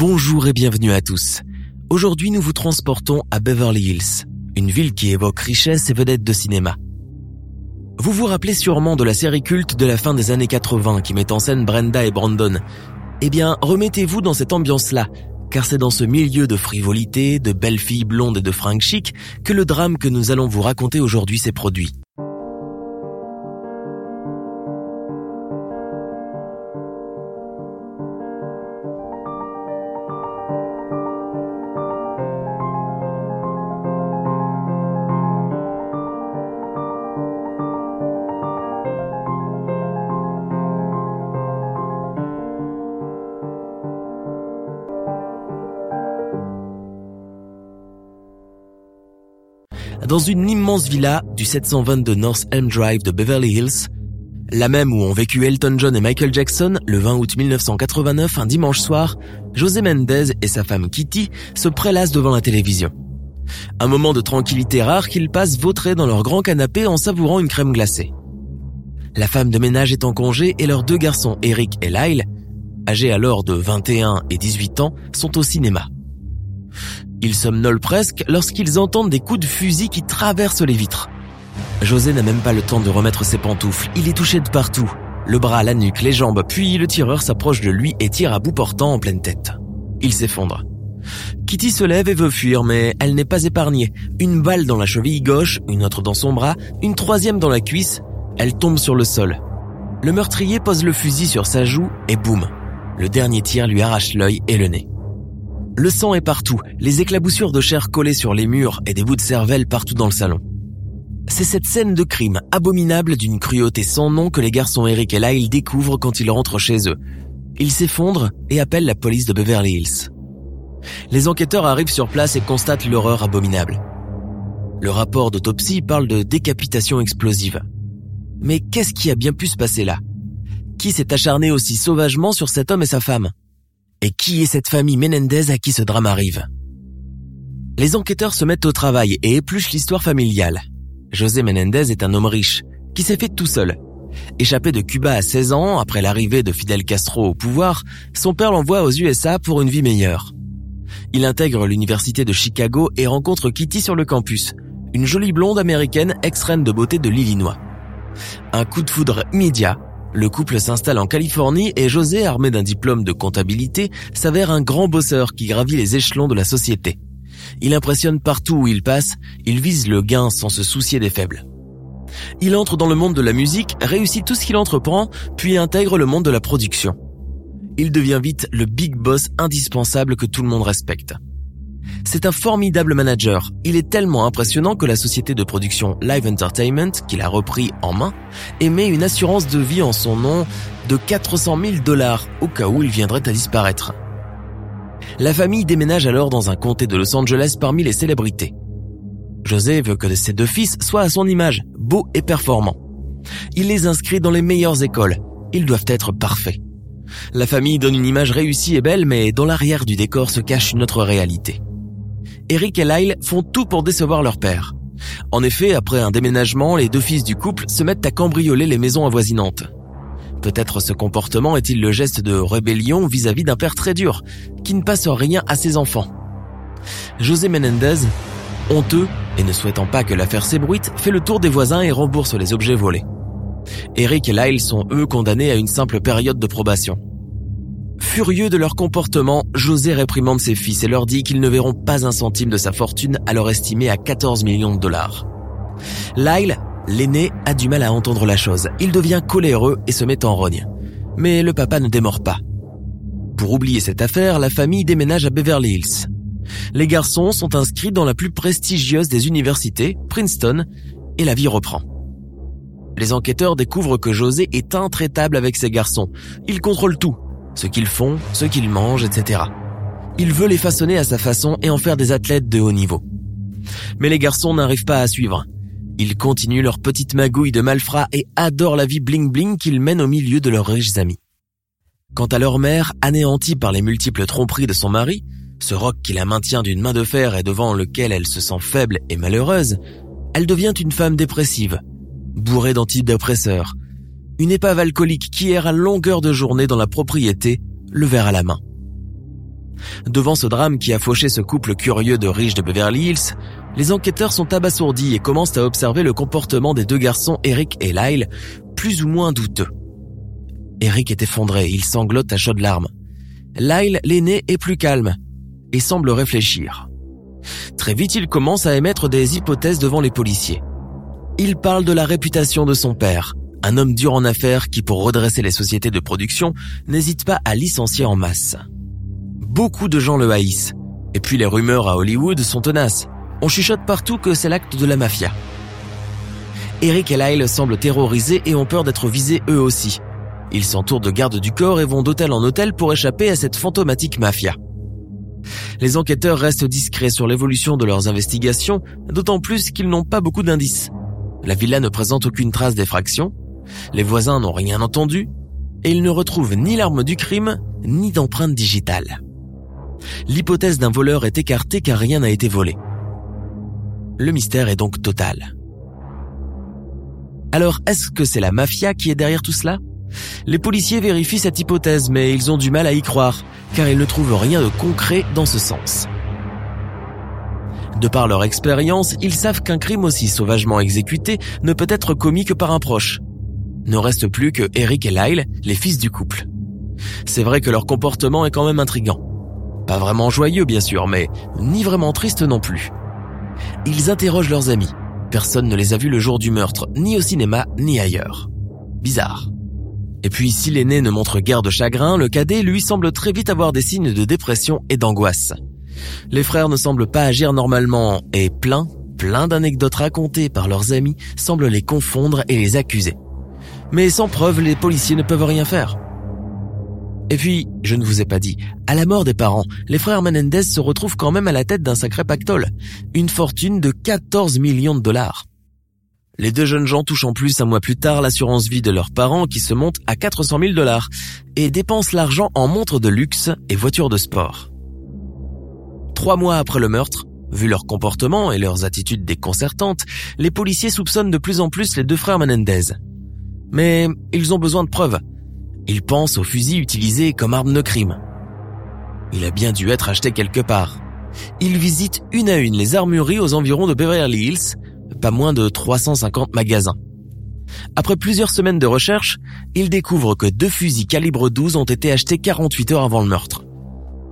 Bonjour et bienvenue à tous. Aujourd'hui, nous vous transportons à Beverly Hills, une ville qui évoque richesse et vedette de cinéma. Vous vous rappelez sûrement de la série culte de la fin des années 80 qui met en scène Brenda et Brandon. Eh bien, remettez-vous dans cette ambiance-là, car c'est dans ce milieu de frivolité, de belles filles blondes et de fringues chic que le drame que nous allons vous raconter aujourd'hui s'est produit. Dans une immense villa du 722 North Elm Drive de Beverly Hills, la même où ont vécu Elton John et Michael Jackson le 20 août 1989, un dimanche soir, José Mendez et sa femme Kitty se prélassent devant la télévision. Un moment de tranquillité rare qu'ils passent vautrés dans leur grand canapé en savourant une crème glacée. La femme de ménage est en congé et leurs deux garçons, Eric et Lyle, âgés alors de 21 et 18 ans, sont au cinéma. Ils somnolent presque lorsqu'ils entendent des coups de fusil qui traversent les vitres. José n'a même pas le temps de remettre ses pantoufles, il est touché de partout. Le bras, la nuque, les jambes, puis le tireur s'approche de lui et tire à bout portant en pleine tête. Il s'effondre. Kitty se lève et veut fuir, mais elle n'est pas épargnée. Une balle dans la cheville gauche, une autre dans son bras, une troisième dans la cuisse. Elle tombe sur le sol. Le meurtrier pose le fusil sur sa joue et boum. Le dernier tir lui arrache l'œil et le nez. Le sang est partout, les éclaboussures de chair collées sur les murs et des bouts de cervelle partout dans le salon. C'est cette scène de crime abominable d'une cruauté sans nom que les garçons Eric et Lyle découvrent quand ils rentrent chez eux. Ils s'effondrent et appellent la police de Beverly Hills. Les enquêteurs arrivent sur place et constatent l'horreur abominable. Le rapport d'autopsie parle de décapitation explosive. Mais qu'est-ce qui a bien pu se passer là? Qui s'est acharné aussi sauvagement sur cet homme et sa femme? Et qui est cette famille Menendez à qui ce drame arrive? Les enquêteurs se mettent au travail et épluchent l'histoire familiale. José Menendez est un homme riche, qui s'est fait tout seul. Échappé de Cuba à 16 ans, après l'arrivée de Fidel Castro au pouvoir, son père l'envoie aux USA pour une vie meilleure. Il intègre l'université de Chicago et rencontre Kitty sur le campus, une jolie blonde américaine ex-reine de beauté de l'Illinois. Un coup de foudre immédiat le couple s'installe en Californie et José, armé d'un diplôme de comptabilité, s'avère un grand bosseur qui gravit les échelons de la société. Il impressionne partout où il passe, il vise le gain sans se soucier des faibles. Il entre dans le monde de la musique, réussit tout ce qu'il entreprend, puis intègre le monde de la production. Il devient vite le big boss indispensable que tout le monde respecte. C'est un formidable manager. Il est tellement impressionnant que la société de production Live Entertainment, qu'il a repris en main, émet une assurance de vie en son nom de 400 000 dollars au cas où il viendrait à disparaître. La famille déménage alors dans un comté de Los Angeles parmi les célébrités. José veut que ses deux fils soient à son image, beaux et performants. Il les inscrit dans les meilleures écoles. Ils doivent être parfaits. La famille donne une image réussie et belle, mais dans l'arrière du décor se cache une autre réalité. Eric et Lyle font tout pour décevoir leur père. En effet, après un déménagement, les deux fils du couple se mettent à cambrioler les maisons avoisinantes. Peut-être ce comportement est-il le geste de rébellion vis-à-vis d'un père très dur, qui ne passe rien à ses enfants. José Menendez, honteux et ne souhaitant pas que l'affaire s'ébruite, fait le tour des voisins et rembourse les objets volés. Eric et Lyle sont eux condamnés à une simple période de probation. Furieux de leur comportement, José réprimande ses fils et leur dit qu'ils ne verront pas un centime de sa fortune alors estimée à 14 millions de dollars. Lyle, l'aîné, a du mal à entendre la chose. Il devient coléreux et se met en rogne. Mais le papa ne démord pas. Pour oublier cette affaire, la famille déménage à Beverly Hills. Les garçons sont inscrits dans la plus prestigieuse des universités, Princeton, et la vie reprend. Les enquêteurs découvrent que José est intraitable avec ses garçons. Il contrôle tout, ce qu'ils font, ce qu'ils mangent, etc. Il veut les façonner à sa façon et en faire des athlètes de haut niveau. Mais les garçons n'arrivent pas à suivre. Ils continuent leur petite magouille de malfrats et adorent la vie bling-bling qu'ils mènent au milieu de leurs riches amis. Quant à leur mère, anéantie par les multiples tromperies de son mari, ce roc qui la maintient d'une main de fer et devant lequel elle se sent faible et malheureuse, elle devient une femme dépressive, bourrée d'antidépresseurs, une épave alcoolique qui erre à longueur de journée dans la propriété, le verre à la main. Devant ce drame qui a fauché ce couple curieux de riches de Beverly Hills, les enquêteurs sont abasourdis et commencent à observer le comportement des deux garçons Eric et Lyle, plus ou moins douteux. Eric est effondré, il sanglote à chaudes larmes. Lyle, l'aîné, est plus calme et semble réfléchir. Très vite, il commence à émettre des hypothèses devant les policiers. Il parle de la réputation de son père, un homme dur en affaires qui, pour redresser les sociétés de production, n'hésite pas à licencier en masse. Beaucoup de gens le haïssent. Et puis les rumeurs à Hollywood sont tenaces. On chuchote partout que c'est l'acte de la mafia. Eric et Lyle semblent terrorisés et ont peur d'être visés eux aussi. Ils s'entourent de gardes du corps et vont d'hôtel en hôtel pour échapper à cette fantomatique mafia. Les enquêteurs restent discrets sur l'évolution de leurs investigations, d'autant plus qu'ils n'ont pas beaucoup d'indices. La villa ne présente aucune trace d'effraction, les voisins n'ont rien entendu, et ils ne retrouvent ni l'arme du crime, ni d'empreinte digitale. L'hypothèse d'un voleur est écartée car rien n'a été volé. Le mystère est donc total. Alors, est-ce que c'est la mafia qui est derrière tout cela? Les policiers vérifient cette hypothèse, mais ils ont du mal à y croire, car ils ne trouvent rien de concret dans ce sens. De par leur expérience, ils savent qu'un crime aussi sauvagement exécuté ne peut être commis que par un proche. Ne reste plus que Eric et Lyle, les fils du couple. C'est vrai que leur comportement est quand même intrigant. Pas vraiment joyeux bien sûr, mais ni vraiment triste non plus. Ils interrogent leurs amis. Personne ne les a vus le jour du meurtre, ni au cinéma, ni ailleurs. Bizarre. Et puis si l'aîné ne montre guère de chagrin, le cadet lui semble très vite avoir des signes de dépression et d'angoisse. Les frères ne semblent pas agir normalement et plein, plein d'anecdotes racontées par leurs amis semblent les confondre et les accuser. Mais sans preuve, les policiers ne peuvent rien faire. Et puis, je ne vous ai pas dit, à la mort des parents, les frères Menendez se retrouvent quand même à la tête d'un sacré pactole, une fortune de 14 millions de dollars. Les deux jeunes gens touchent en plus un mois plus tard l'assurance vie de leurs parents qui se monte à 400 000 dollars et dépensent l'argent en montres de luxe et voitures de sport. Trois mois après le meurtre, vu leur comportement et leurs attitudes déconcertantes, les policiers soupçonnent de plus en plus les deux frères Menendez. Mais ils ont besoin de preuves. Ils pensent au fusil utilisé comme arme de crime. Il a bien dû être acheté quelque part. Ils visitent une à une les armureries aux environs de Beverly Hills pas moins de 350 magasins. Après plusieurs semaines de recherche, ils découvrent que deux fusils calibre 12 ont été achetés 48 heures avant le meurtre.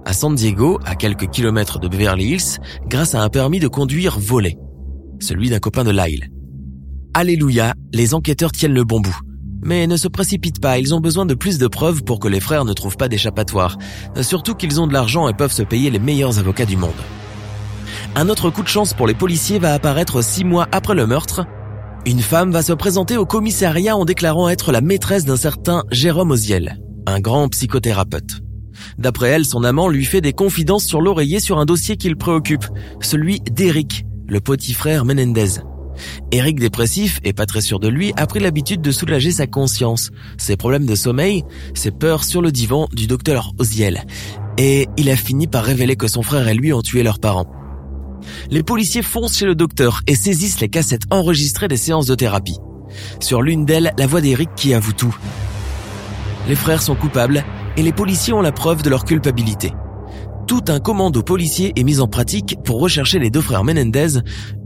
À San Diego, à quelques kilomètres de Beverly Hills, grâce à un permis de conduire volé. Celui d'un copain de Lyle. Alléluia, les enquêteurs tiennent le bon bout. Mais ne se précipitent pas, ils ont besoin de plus de preuves pour que les frères ne trouvent pas d'échappatoire. Surtout qu'ils ont de l'argent et peuvent se payer les meilleurs avocats du monde. Un autre coup de chance pour les policiers va apparaître six mois après le meurtre. Une femme va se présenter au commissariat en déclarant être la maîtresse d'un certain Jérôme Oziel, un grand psychothérapeute. D'après elle, son amant lui fait des confidences sur l'oreiller sur un dossier qui le préoccupe, celui d'Eric, le petit frère Menendez. Eric dépressif et pas très sûr de lui a pris l'habitude de soulager sa conscience, ses problèmes de sommeil, ses peurs sur le divan du docteur Oziel. Et il a fini par révéler que son frère et lui ont tué leurs parents les policiers foncent chez le docteur et saisissent les cassettes enregistrées des séances de thérapie. Sur l'une d'elles, la voix d'Eric qui avoue tout. Les frères sont coupables et les policiers ont la preuve de leur culpabilité. Tout un commando policier est mis en pratique pour rechercher les deux frères Menendez.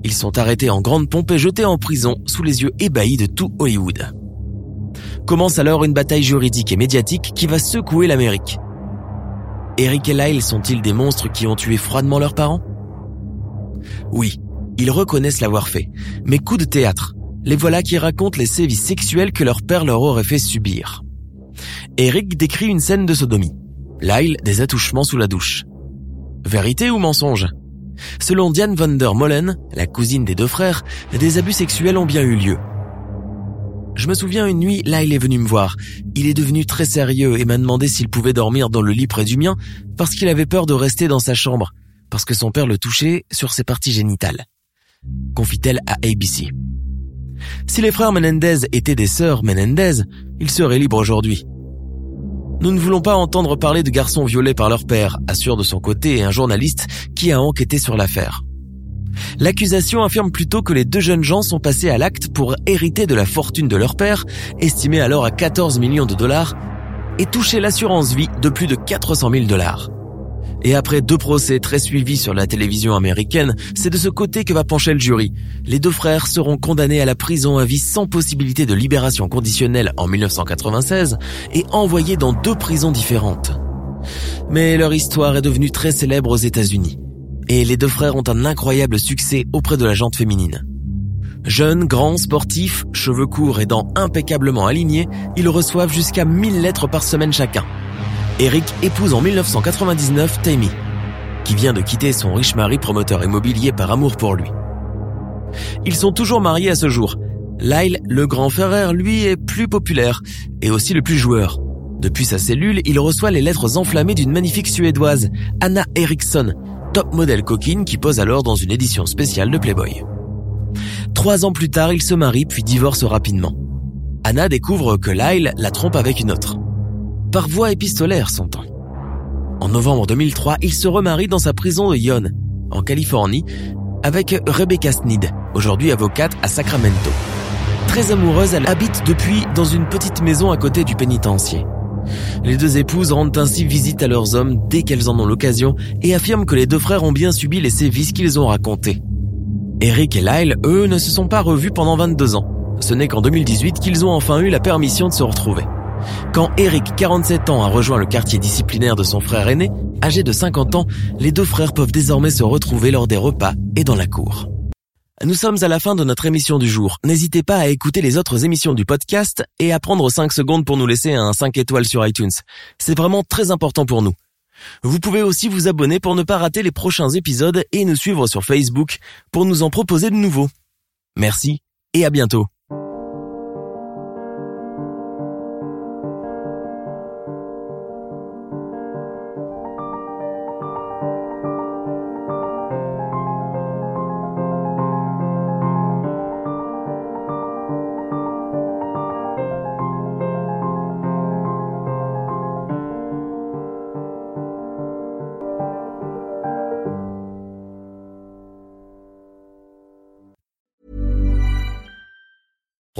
Ils sont arrêtés en grande pompe et jetés en prison sous les yeux ébahis de tout Hollywood. Commence alors une bataille juridique et médiatique qui va secouer l'Amérique. Eric et Lyle sont-ils des monstres qui ont tué froidement leurs parents? Oui, ils reconnaissent l'avoir fait, mais coup de théâtre. Les voilà qui racontent les sévices sexuels que leur père leur aurait fait subir. Eric décrit une scène de sodomie. Lyle des attouchements sous la douche. Vérité ou mensonge? Selon Diane van der Molen, la cousine des deux frères, des abus sexuels ont bien eu lieu. Je me souviens une nuit, là il est venu me voir. Il est devenu très sérieux et m'a demandé s'il pouvait dormir dans le lit près du mien parce qu'il avait peur de rester dans sa chambre, parce que son père le touchait sur ses parties génitales. Confie-t-elle à ABC. Si les frères Menendez étaient des sœurs Menendez, ils seraient libres aujourd'hui. Nous ne voulons pas entendre parler de garçons violés par leur père, assure de son côté un journaliste qui a enquêté sur l'affaire. L'accusation affirme plutôt que les deux jeunes gens sont passés à l'acte pour hériter de la fortune de leur père, estimée alors à 14 millions de dollars, et toucher l'assurance vie de plus de 400 000 dollars. Et après deux procès très suivis sur la télévision américaine, c'est de ce côté que va pencher le jury. Les deux frères seront condamnés à la prison à vie sans possibilité de libération conditionnelle en 1996 et envoyés dans deux prisons différentes. Mais leur histoire est devenue très célèbre aux États-Unis. Et les deux frères ont un incroyable succès auprès de la jante féminine. Jeunes, grands, sportifs, cheveux courts et dents impeccablement alignés, ils reçoivent jusqu'à 1000 lettres par semaine chacun. Eric épouse en 1999 Tammy, qui vient de quitter son riche mari promoteur immobilier par amour pour lui. Ils sont toujours mariés à ce jour. Lyle, le grand frère, lui, est plus populaire et aussi le plus joueur. Depuis sa cellule, il reçoit les lettres enflammées d'une magnifique Suédoise, Anna Eriksson, top modèle coquine qui pose alors dans une édition spéciale de Playboy. Trois ans plus tard, il se marie puis divorce rapidement. Anna découvre que Lyle la trompe avec une autre par voie épistolaire s'entend. En novembre 2003, il se remarie dans sa prison de Yon, en Californie, avec Rebecca Sneed, aujourd'hui avocate à Sacramento. Très amoureuse, elle habite depuis dans une petite maison à côté du pénitencier. Les deux épouses rendent ainsi visite à leurs hommes dès qu'elles en ont l'occasion et affirment que les deux frères ont bien subi les sévices qu'ils ont racontés. Eric et Lyle, eux, ne se sont pas revus pendant 22 ans. Ce n'est qu'en 2018 qu'ils ont enfin eu la permission de se retrouver. Quand Eric, 47 ans, a rejoint le quartier disciplinaire de son frère aîné, âgé de 50 ans, les deux frères peuvent désormais se retrouver lors des repas et dans la cour. Nous sommes à la fin de notre émission du jour. N'hésitez pas à écouter les autres émissions du podcast et à prendre 5 secondes pour nous laisser un 5 étoiles sur iTunes. C'est vraiment très important pour nous. Vous pouvez aussi vous abonner pour ne pas rater les prochains épisodes et nous suivre sur Facebook pour nous en proposer de nouveaux. Merci et à bientôt.